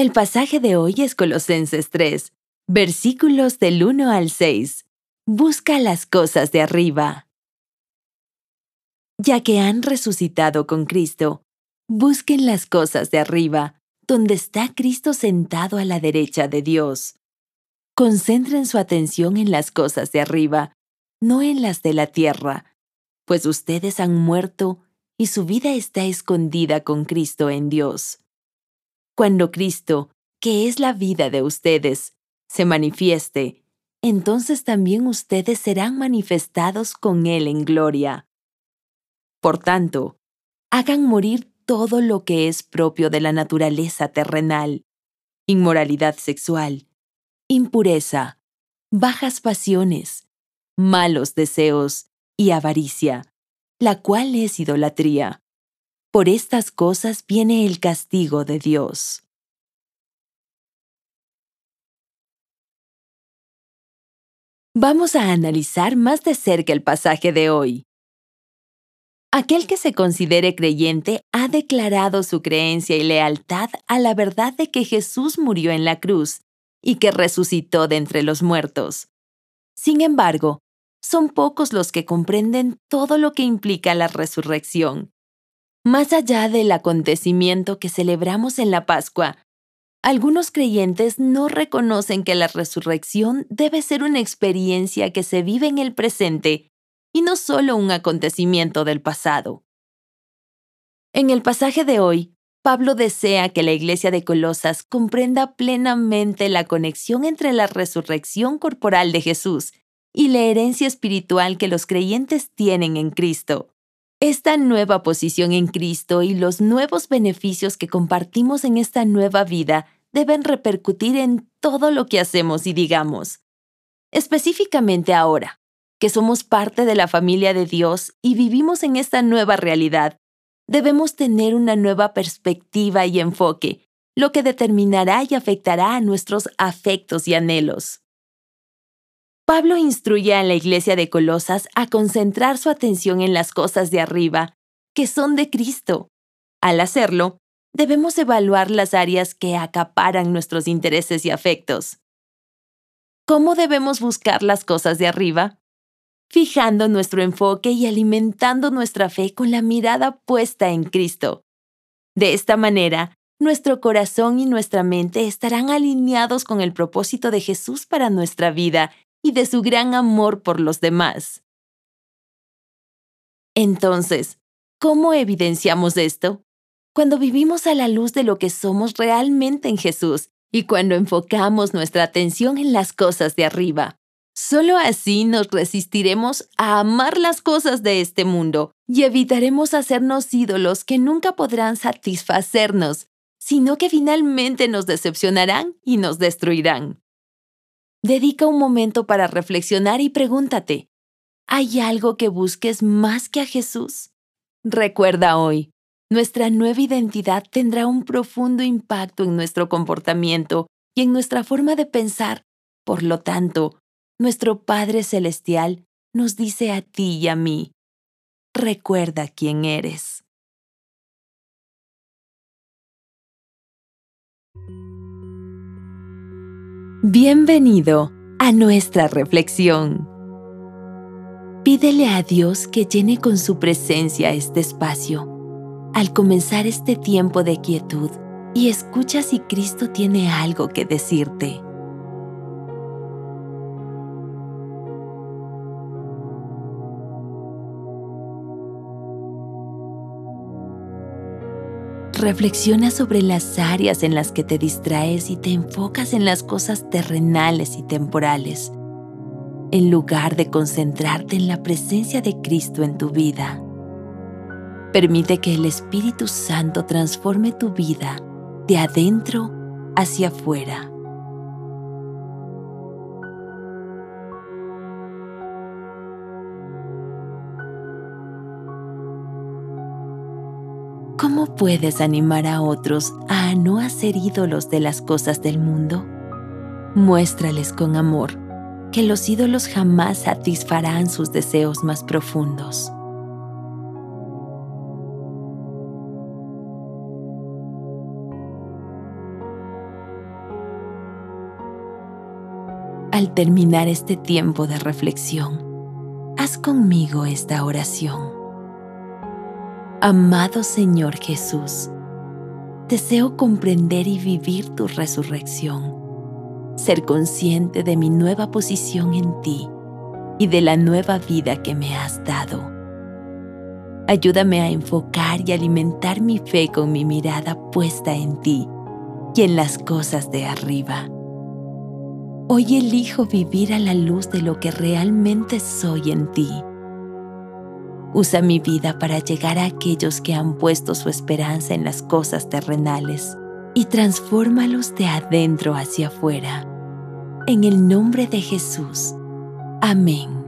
El pasaje de hoy es Colosenses 3, versículos del 1 al 6. Busca las cosas de arriba. Ya que han resucitado con Cristo, busquen las cosas de arriba, donde está Cristo sentado a la derecha de Dios. Concentren su atención en las cosas de arriba, no en las de la tierra, pues ustedes han muerto y su vida está escondida con Cristo en Dios. Cuando Cristo, que es la vida de ustedes, se manifieste, entonces también ustedes serán manifestados con Él en gloria. Por tanto, hagan morir todo lo que es propio de la naturaleza terrenal, inmoralidad sexual, impureza, bajas pasiones, malos deseos y avaricia, la cual es idolatría. Por estas cosas viene el castigo de Dios. Vamos a analizar más de cerca el pasaje de hoy. Aquel que se considere creyente ha declarado su creencia y lealtad a la verdad de que Jesús murió en la cruz y que resucitó de entre los muertos. Sin embargo, son pocos los que comprenden todo lo que implica la resurrección. Más allá del acontecimiento que celebramos en la Pascua, algunos creyentes no reconocen que la resurrección debe ser una experiencia que se vive en el presente y no solo un acontecimiento del pasado. En el pasaje de hoy, Pablo desea que la iglesia de Colosas comprenda plenamente la conexión entre la resurrección corporal de Jesús y la herencia espiritual que los creyentes tienen en Cristo. Esta nueva posición en Cristo y los nuevos beneficios que compartimos en esta nueva vida deben repercutir en todo lo que hacemos y digamos. Específicamente ahora, que somos parte de la familia de Dios y vivimos en esta nueva realidad, debemos tener una nueva perspectiva y enfoque, lo que determinará y afectará a nuestros afectos y anhelos. Pablo instruye a la iglesia de Colosas a concentrar su atención en las cosas de arriba, que son de Cristo. Al hacerlo, debemos evaluar las áreas que acaparan nuestros intereses y afectos. ¿Cómo debemos buscar las cosas de arriba? fijando nuestro enfoque y alimentando nuestra fe con la mirada puesta en Cristo. De esta manera, nuestro corazón y nuestra mente estarán alineados con el propósito de Jesús para nuestra vida y de su gran amor por los demás. Entonces, ¿cómo evidenciamos esto? Cuando vivimos a la luz de lo que somos realmente en Jesús y cuando enfocamos nuestra atención en las cosas de arriba. Solo así nos resistiremos a amar las cosas de este mundo y evitaremos hacernos ídolos que nunca podrán satisfacernos, sino que finalmente nos decepcionarán y nos destruirán. Dedica un momento para reflexionar y pregúntate, ¿hay algo que busques más que a Jesús? Recuerda hoy, nuestra nueva identidad tendrá un profundo impacto en nuestro comportamiento y en nuestra forma de pensar. Por lo tanto, nuestro Padre Celestial nos dice a ti y a mí, recuerda quién eres. Bienvenido a nuestra reflexión. Pídele a Dios que llene con su presencia este espacio. Al comenzar este tiempo de quietud y escucha si Cristo tiene algo que decirte. Reflexiona sobre las áreas en las que te distraes y te enfocas en las cosas terrenales y temporales, en lugar de concentrarte en la presencia de Cristo en tu vida. Permite que el Espíritu Santo transforme tu vida de adentro hacia afuera. ¿Cómo puedes animar a otros a no hacer ídolos de las cosas del mundo? Muéstrales con amor que los ídolos jamás satisfarán sus deseos más profundos. Al terminar este tiempo de reflexión, haz conmigo esta oración. Amado Señor Jesús, deseo comprender y vivir tu resurrección, ser consciente de mi nueva posición en ti y de la nueva vida que me has dado. Ayúdame a enfocar y alimentar mi fe con mi mirada puesta en ti y en las cosas de arriba. Hoy elijo vivir a la luz de lo que realmente soy en ti. Usa mi vida para llegar a aquellos que han puesto su esperanza en las cosas terrenales y transfórmalos de adentro hacia afuera. En el nombre de Jesús. Amén.